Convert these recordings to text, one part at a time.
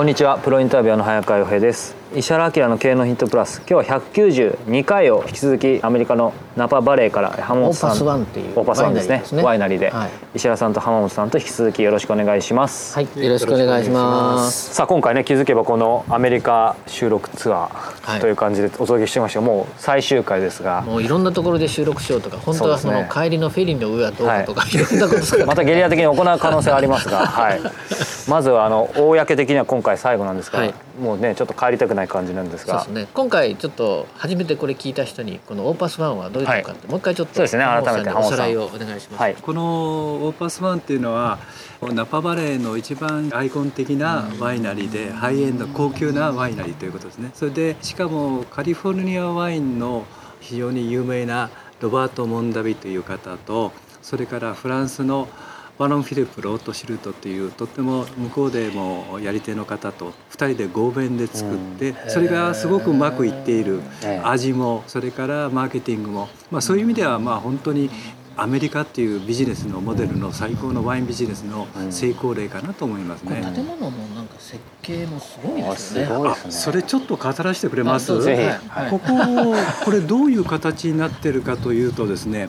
こんにちは。プロインタビュアーの早川洋平です。石原明の経営のヒントプラス今日は192回を引き続きアメリカのナパバレーから浜本さんオーパスワンっていうオーパスワンですね。ワイナリーですね。ワイナリーで、はい。石原さんと浜本さんと引き続きよろしくお願いします、はい、よろしくお願いします。さあ今回ね気づけばこのアメリカ収録ツアはい。ーという感じでお届けしてました。がもう最終回ですが、もういろんなところで収録しようとか、本当はその帰りのフェリーの上はどうかとか、い、ろんなこと。またゲリラ的に行う可能性はありますが、はい、まずはあの公的には今回最後なんですが、はい。もうねちょっと帰りたくない感じなんですが。そうですね。今回ちょっと初めてこれ聞いた人にこのオーパスワンはどういうのかって、もう一回ちょっとそうですね。改めて浜本さん。におさらいをお願いします。はい。このオーパスワンっていうのはナパバレーの一番アイコン的なワイナリーでハイエンド高級なワイナリーということですね。それでしかもカリフォルニアワインの非常に有名なロバート・モンダビという方とそれからフランスのバロン・フィリップ・ロート・シルトというとっても向こうでもやり手の方と2人で合弁で作ってそれがすごくうまくいっているええ味もそれからマーケティングも、まあ、そういう意味ではまあ本当にアメリカっていうビジネスのモデルの最高のワインビジネスの成功例かなと思いますね。建物のなんか設計もすごいですよね。すごいですね。あそれちょっと語らせてくれます？こここれどういう形になってるかというとですね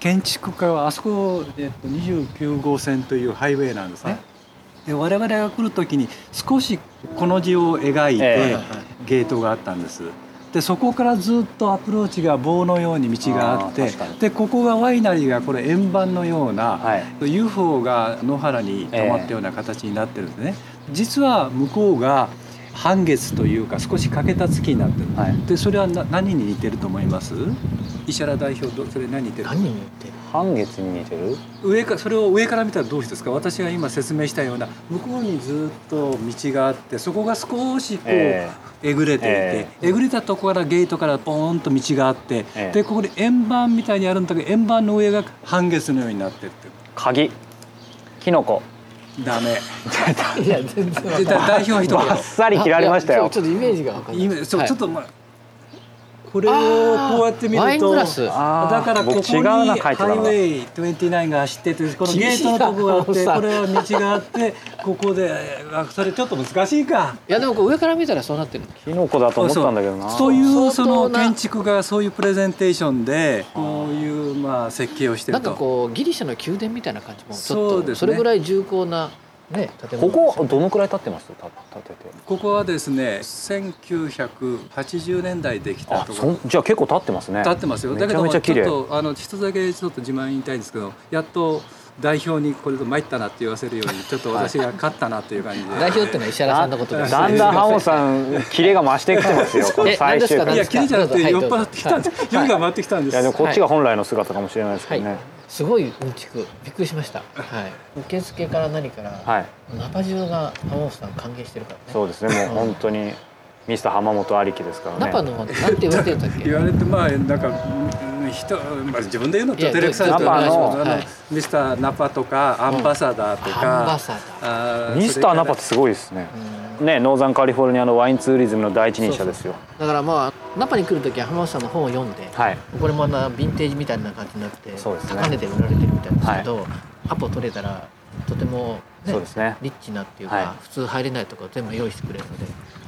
建築家はあそこ、えっと、29号線というハイウェイなんですね。で我々が来る時に少しこの字を描いて、ええ。ゲートがあったんです。でそこからずっとアプローチが棒のように道があってでここがワイナリーがこれ円盤のような、はい。UFO が野原に止まったような形になってるんですね、実は向こうが半月というか少し欠けた月になってる、はい。でそれはな何に似てると思います？石原代表どそれ何に似てる？何に似てる？半月に似てる？上かそれを上から見たらどうですか？私が今説明したような向こうにずっと道があってそこが少しこう、ええ。ぐれていて、ええ。ぐれたところからゲートからポーンと道があって、ええ。でここで円盤みたいにあるんだけど円盤の上が半月のようになってるって鍵。キノコ。ダメ。いや全然代表は一言。バッサリ切られましたよ。ちょっとイメージがわかんない。今そう、はい。ちょっとまあこれをこうやって見るとだからここにハイウェイ29が走っててこのゲートのとこがあってこれは道があってここであそれちょっと難しいか。いやでもこう上から見たらそうなってる。キノコだと思ったんだけどな。そういうその建築がそういうプレゼンテーションでこういうまあ設計をしてなんかると。こうギリシャの宮殿みたいな感じもちょっそうですね。とそれぐらい重厚なね建こ物こどのくらい経ってますた？建てて。ここはですね1980年代できたあところ。そんじゃあ結構経ってますね。立ってますよ。だけどもちょっとあの一つだけちょっと自慢言いたいんですけどやっと代表にこれで参ったなって言わせるようにちょっと私が勝ったなっていう感じで代表ってのは石原さんのことです。だんだん浜本さんキレが増してきてますよ最終回何ですか？いや、キリじゃなくてはい酔っ払ってきたんです。酔いが回ってきたんです。いやでもこっちが本来の姿かもしれないですはいけどね、すごいうんちくびっくりしました。はい。受付から何から、はい、ナパ中が浜本さん歓迎してるからね。そうですねもう本当にミスター浜本ありきですからねナパのなんて言われてるんだっけ？言。われてまあなんかうん人、まあ、自分で言うのと照れくさいですけどいやどうぞあのはい。ミスターナパとかアンバサダーとか、アンバサダー。あミスターナパってすごいですね。うん。ねノーザンカリフォルニアのワインツーリズムの第一人者ですよ。だからまあナパに来る時は浜本さんの本を読んで、はい。これもまたヴィンテージみたいな感じになって、ね。高値で売られてるみたいですけど、アポ取れたらとても、ねそうですね。リッチなっていうか、はい。普通入れないところ全部用意してくれるので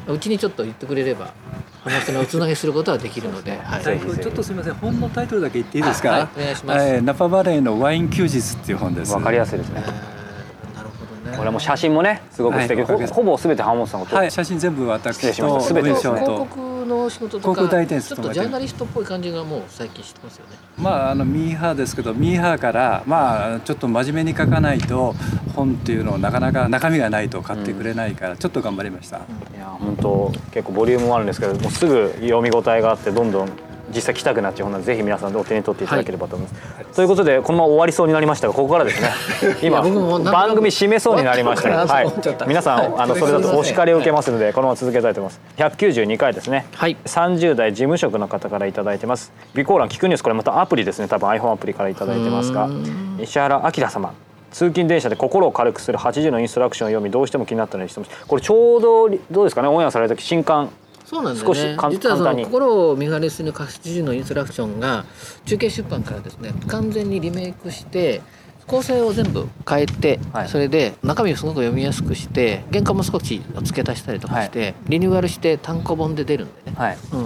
うちにちょっと言ってくれれば話のおつなげすることはできるので、はい、ちょっとすみません。本のタイトルだけ言っていいですか、はい。お願いします。えーナパバレーのワイン休日っていう本です。わかりやすいですね。えーなるほどね。これも写真もねすごく素敵、はい。ほほぼ全て浜本さんがはい。写真全部私とした。全て広と告の仕事と航か空代理店ちょっとジャーナリストっぽい感じがもう最近してますよね。まああのミーハーですけどミーハーからまあちょっと真面目に書かないと本っていうのをなかなか中身がないと買ってくれないからちょっと頑張りました、いや本当結構ボリュームもあるんですけどもうすぐ読み応えがあってどんどん実際来たくなっちゃうのでぜひ皆さんでお手に取っていただければと思います、ということでこのまま終わりそうになりましたがここからですね今番組締めそうになりましたはい。皆さん、はい。あのそれだとお叱りを受けますのでこのまま続けたいと思います。192回ですね。はい30代事務職の方からいただいてます。備考欄聞くニュースこれまたアプリですね。多分 iPhone アプリからいただいてますが石原明様通勤電車で心を軽くする80のインストラクションを読みどうしても気になったので質問しこれちょうどどうですかねオンエアされた時新刊。そうなんだよね。少し簡実はその心を見張りする活字のインストラクションが中継出版からですね完全にリメイクして構成を全部変えて、はい。それで中身をすごく読みやすくして原価も少し付け足したりとかして、リニューアルして単行本で出るんでね、はい。う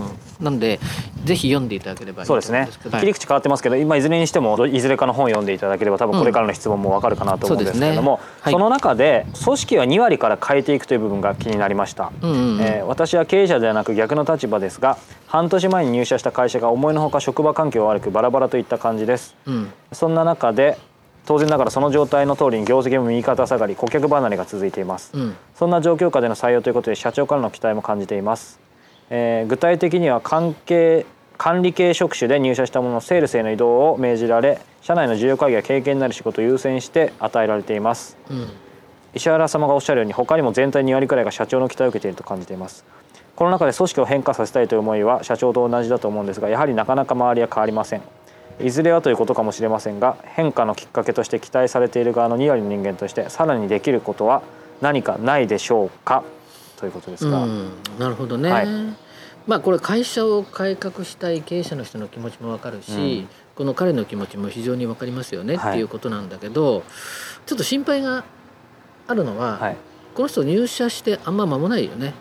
ん、なんでぜひ読んでいただければいいとそうですね。切り口変わってますけど今いずれにしてもいずれかの本を読んでいただければ多分これからの質問もわかるかなと思うんですけれどもそうですね。はい。その中で組織は2割から変えていくという部分が気になりました、うんうんうん。えー私は経営者ではなく逆の立場ですが半年前に入社した会社が思いのほか職場環境が悪くバラバラといった感じです。うん。そんな中で当然ながらその状態の通りに業績も右肩下がり顧客離れが続いています、うん。そんな状況下での採用ということで社長からの期待も感じています、えー具体的には関係管理系職種で入社したもののセールスへの移動を命じられ社内の重要会議や経験になる仕事を優先して与えられています。うん。石原様がおっしゃるように他にも全体2割くらいが社長の期待を受けていると感じています。この中で組織を変化させたいという思いは社長と同じだと思うんですがやはりなかなか周りは変わりませんいずれはということかもしれませんが変化のきっかけとして期待されている側の2割の人間としてさらにできることは何かないでしょうか？ということですが、うん、なるほどね、はい。まあこれ会社を改革したい経営者の人の気持ちも分かるし、うん。この彼の気持ちも非常に分かりますよねはいっていうことなんだけど、ちょっと心配があるのは、はい、この人入社してあんま間もないよね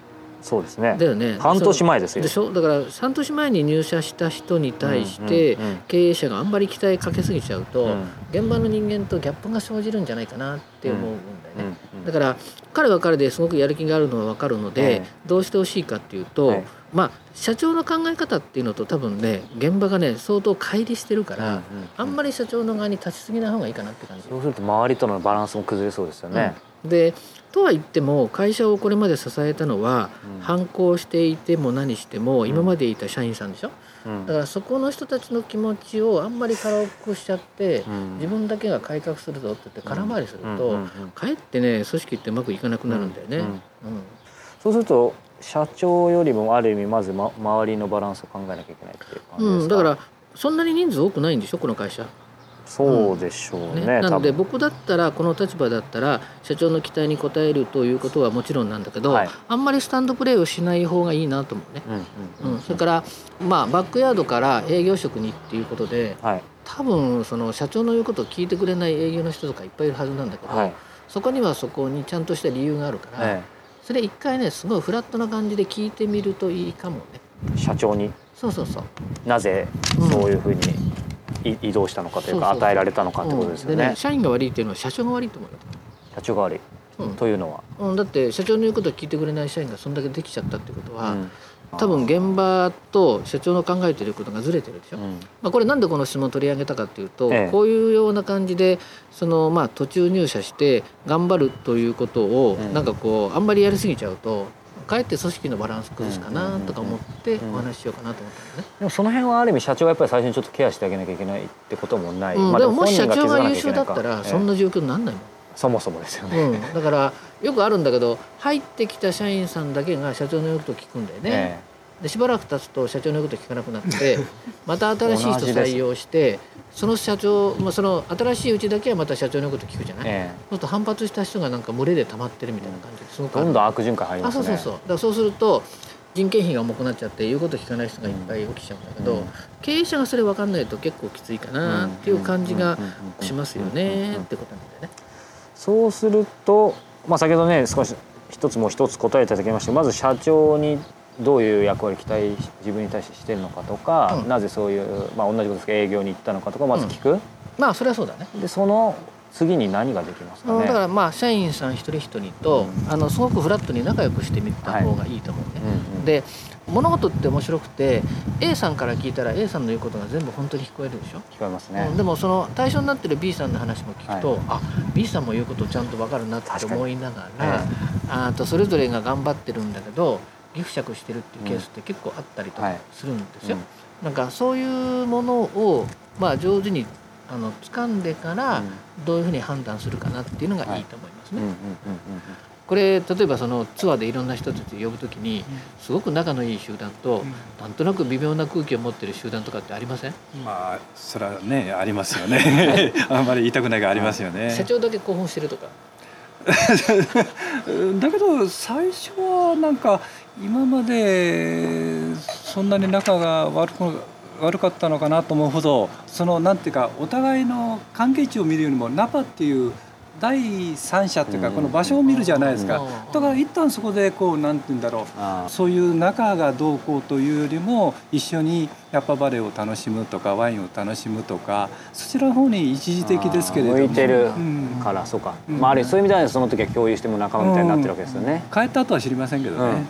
そうですね。だよね。半年前ですよ。でしょ？だから半年前に入社した人に対して経営者があんまり期待かけすぎちゃうと、うん。現場の人間とギャップが生じるんじゃないかなって思うんだよね。うんうんだから彼は彼ですごくやる気があるのは分かるので、ええ。どうしてほしいかっていうと、はいまあ社長の考え方っていうのと多分ね現場がね相当乖離してるから、あんまり社長の側に立ちすぎない方がいいかなって感じ。そうすると周りとのバランスも崩れそうですよね、うん。でとは言っても会社をこれまで支えたのは、うん。反抗していても何しても今までいた社員さんでしょ、うん。だからそこの人たちの気持ちをあんまり軽くしちゃって、うん。自分だけが改革するぞって言って空回りすると、かえってね組織ってうまくいかなくなるんだよね。うんうんそうすると社長よりもある意味まず、ま、周りのバランスを考えなきゃいけないっていう感じですか、うん、だからそんなに人数多くないんでしょこの会社。そうでしょうね,、ねなので僕だったらこの立場だったら社長の期待に応えるということはもちろんなんだけど、はい。あんまりスタンドプレーをしない方がいいなと思うね。うんうんうん、それから、まあ、バックヤードから営業職にっていうことではい。多分その社長の言うことを聞いてくれない営業の人とかいっぱいいるはずなんだけど、はい。そこにはそこにちゃんとした理由があるから、えそれ一回ねすごいフラットな感じで聞いてみるといいかもね。え社長に？そうそうそう。なぜうんそういうふうに？い移動したのかというか与えられたのかってことですよね。うん。でね社員が悪いっていうのは社長が悪いと思うよ。社長が悪い、うん。というのは、うん、だって社長の言うことを聞いてくれない社員がそんだけできちゃったってことは、うん。多分現場と社長の考えてることがずれてるでしょ、うん。まあ、これなんでこの質問を取り上げたかっていうと、ええ。こういうような感じでその、まあ、途中入社して頑張るということを、うん。なんかこうあんまりやりすぎちゃうとかえって組織のバランス崩すかなんとか思ってうんお話ししようかなと思ったんだね。でもその辺はある意味社長がやっぱり最初にちょっとケアしてあげなきゃいけないってこともない、うんまあでももし社長が優秀だったらええそんな状況にならないもん。そもそもですよね、うん、だからよくあるんだけど入ってきた社員さんだけが社長の言うことを聞くんだよね。えでしばらく経つと社長の言うこと聞かなくなって また新しい人採用してその社長、まあ、その新しいうちだけはまた社長の言うこと聞くじゃない、ええ。そうすると反発した人がなんか群れで溜まってるみたいな感じですごくどん。どん悪循環入りあますね。そうそうそう。だからそうすると人件費が重くなっちゃって言うこと聞かない人がいっぱい起きちゃうんだけど、うん。経営者がそれ分かんないと結構きついかなっていう感じがしますよねってことなんだよね。そうすると、まあ、先ほどね少し一つもう一つ答えていただきました。まず社長にどういう役割期待自分に対してしてるのかとか、うん。なぜそういう、まあ、同じことですけど営業に行ったのかとかまず聞く、まあそれはそうだね。でその次に何ができますかね？だからまあ社員さん一人一人と、うん。あのすごくフラットに仲良くしてみた方がいいと思うね。うんうんで物事って面白くて A さんから聞いたら A さんの言うことが全部本当に聞こえるでしょ、聞こえますね。うん、でもその対象になってる B さんの話も聞くと、はい。あ B さんも言うことちゃんと分かるなって思いながえら、あとそれぞれが頑張ってるんだけどギフ釈してるっていうケースって結構あったりとかはいするんですよ。うん。なんかそういうものを、まあ、上手にあの掴んでからうん。どういうふうに判断するかなっていうのがいいと思いますね。これ例えばそのツアーでいろんな人たち呼ぶときにすごく仲のいい集団と、なんとなく微妙な空気を持ってる集団とかってありません、まあそれはねありますよね。あんまり言いたくないがありますよね。社長だけ興奮してるとか だけど最初はなんか今までそんなに仲が悪く悪かったのかなと思うほどそのなんていうかお互いの関係値を見るよりもナパっていう第三者っていうかうん。この場所を見るじゃないですか。うん。だから一旦そこでこうなんて言うんだろう。あそういう仲がどうこうというよりも一緒にヤッパバレーを楽しむとかワインを楽しむとかそちらの方に一時的ですけれども。向いてるうん。からそうか、うん。まあ、ある意味そういう意味ではその時は共有しても仲間みたいになってるわけですよね、帰った後は知りませんけどね、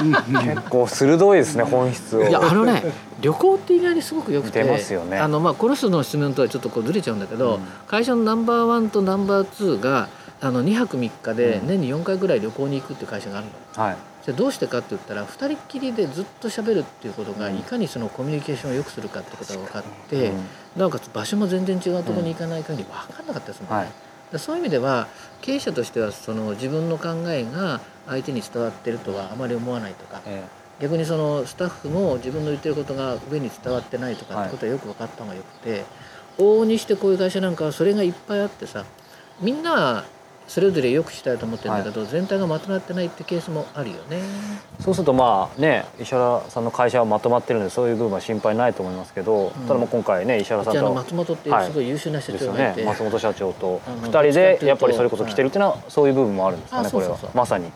うん。うん。結構鋭いですね本質を。いやあのね旅行って意外にすごくよくてあの、まあ、この人の質問とはちょっとこうずれちゃうんだけど、うん。会社のナンバーワンとナンバーツーがあの2泊3日でうん。年に4回ぐらい旅行に行くっていう会社があるの。はい。じゃあどうしてかって言ったら2人っきりでずっと喋るっていうことがうん。いかにそのコミュニケーションを良くするかってことが分かって、うん。なおかつ場所も全然違うところに行かない限り分かんなかったですもんね。はい。でそういう意味では経営者としてはその自分の考えが相手に伝わってるとはあまり思わないとかえ逆にそのスタッフも自分の言ってることが上に伝わってないとかってことはよく分かった方がよくて、往々にしてこういう会社なんかはそれがいっぱいあってさみんなはそれぞれ良くしたいと思ってるんだけど、全体がまとまってないってケースもあるよね。えそうするとまあね石原さんの会社はまとまってるんでそういう部分は心配ないと思いますけど、ただもう今回ね石原さんと松本っていうすごい優秀な社ですよ長がいて、ね。松本社長とあの2人でやっぱりそれこそ来てるっていうのはそういう部分もあるんですかあねこれは。まさに。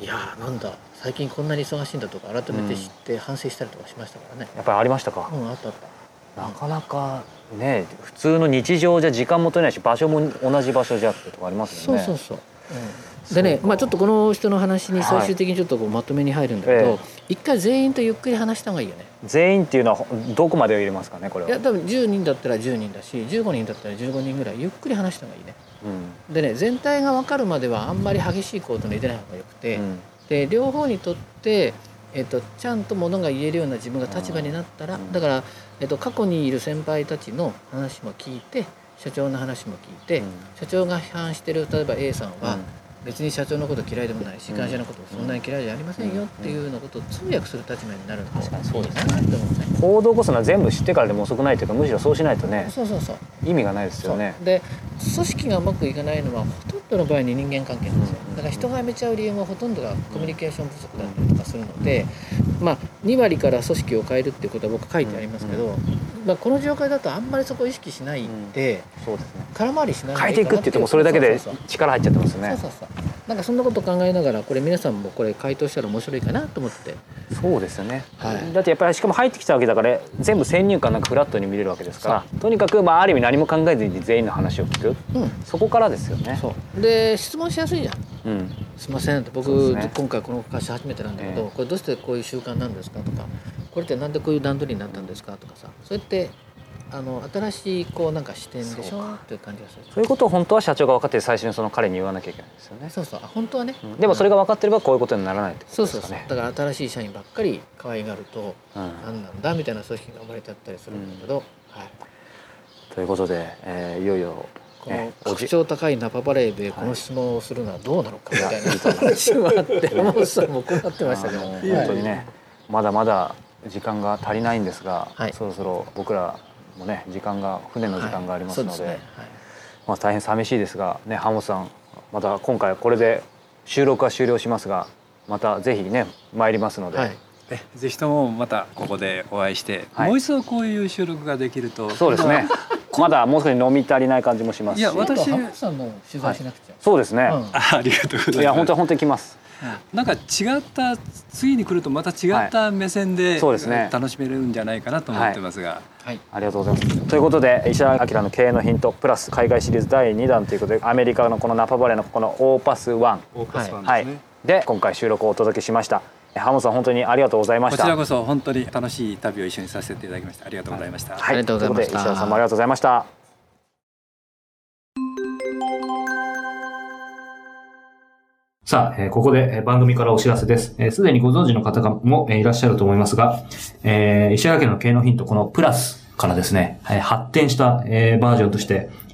いやーなんだ最近こんなに忙しいんだとか改めて知って反省したりとかしましたからね。やっぱりありましたか、うんあったあった。なかなかね普通の日常じゃ時間も取れないし場所も同じ場所じゃってとかありますよねそうそうそう。うん、でね、まあちょっとこの人の話に最終的にちょっとこうまとめに入るんだけど、え一回全員とゆっくり話した方がいいよね。全員っていうのはどこまでを入れますかねこれは、いや多分10人だったら10人だし15人だったら15人ぐらいゆっくり話した方がいいね。うんでね全体が分かるまではあんまり激しい行動に出ない方がよくて、うんで両方にとって、えっとちゃんとものが言えるような自分が立場になったら、うん。だから、えっと過去にいる先輩たちの話も聞いて社長の話も聞いて、うん。社長が批判してる例えば A さんは、うん別に社長のこと嫌いでもないしうん。会社のこともそんなに嫌いじゃありませんよっていうようなことを通訳する立場になると確か？にそうですね。いいなって思うね。行動こそが全部知ってからでも遅くないというかむしろそうしないとねそうそうそう。意味がないですよね。で組織がうまくいかないのはほとんどの場合に人間関係なんですよ。うん。だから人が辞めちゃう理由はほとんどがコミュニケーション不足だったりとかするので、まあ、2割から組織を変えるっていうことは僕書いてありますけど、まあ、この状況だとあんまりそこを意識しないで、そうですね。空回りしない変えていくって言ってもそれだけで力入っちゃってますね。そうそうそうなんかそんなこと考えながらこれ皆さんもこれ回答したら面白いかなと思って。そうですよね、はい。だってやっぱりしかも入ってきたわけだから全部先入観なんかフラットに見れるわけですからとにかくまあある意味何も考えずに全員の話を聞く。うん。そこからですよね。そう。で質問しやすいじゃんすいません。って僕、そうですね。今回この会社初めてなんだけど、ええ。これどうしてこういう習慣なんですかとかこれってなんでこういう段取りになったんですかとかさそうやってあの新しいこうなんか視点でしょ？っていう感じがするそういうことを本当は社長が分かって最初にその彼に言わなきゃいけないですよね。そうそう。あ本当はね、うん。でもそれが分かってればこういうことにならないってこそうそう。そうとですかね。だから新しい社員ばっかり可愛がるとうん。何なんだみたいな組織が生まれちゃったりするんだけど、はい、ということで、えーいよいよ、このね、おじ格調高いナパバレーでこの質問をするのはどうなのかみたいな。話もあって山本さんも困ってましたけど、本当にねまだまだ時間が足りないんですが、はい。そろそろ僕らもね時間が船の時間がありますので,、はい。そうですね。はい。まあ、大変寂しいですがね浜本さんまた今回これで収録は終了しますがまたぜひね参りますので、はい。えぜひともまたここでお会いして、はい。もう一度こういう収録ができるとそうですねまだもう少し飲み足りない感じもしますし。いや私さんも取材しなくちゃ、そうですね、うん。あありがとうございます。いや本当に本当に来ます。なんか違った次に来るとまた違った目線で、そうですね。楽しめるんじゃないかなと思ってますが、はい。ありがとうございます。ということで石原明の経営のヒントプラス海外シリーズ第2弾ということでアメリカのこのナパバレーのこのオーパス1オーパスワンはい。ですね、で今回収録をお届けしました。浜本さん本当にありがとうございました。こちらこそ本当に楽しい旅を一緒にさせていただきました。ありがとうございました、はい、ありがとうございました。ということで石原さんもありがとうございました。さあ、えーここでえー番組からお知らせです。えーすでにご存知の方もえーいらっしゃると思いますが、えー石原家の経営のヒント、このプラスからですね、えー発展した、えーバージョンとして、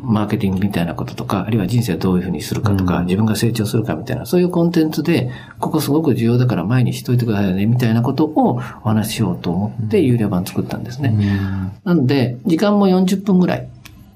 マーケティングみたいなこととか、あるいは人生をどういうふうにするかとか、自分が成長するかみたいな、そういうコンテンツで、ここすごく重要だから前にしといてくださいよね、みたいなことをお話ししようと思って、有料版作ったんですね。なので、時間も40分ぐらい、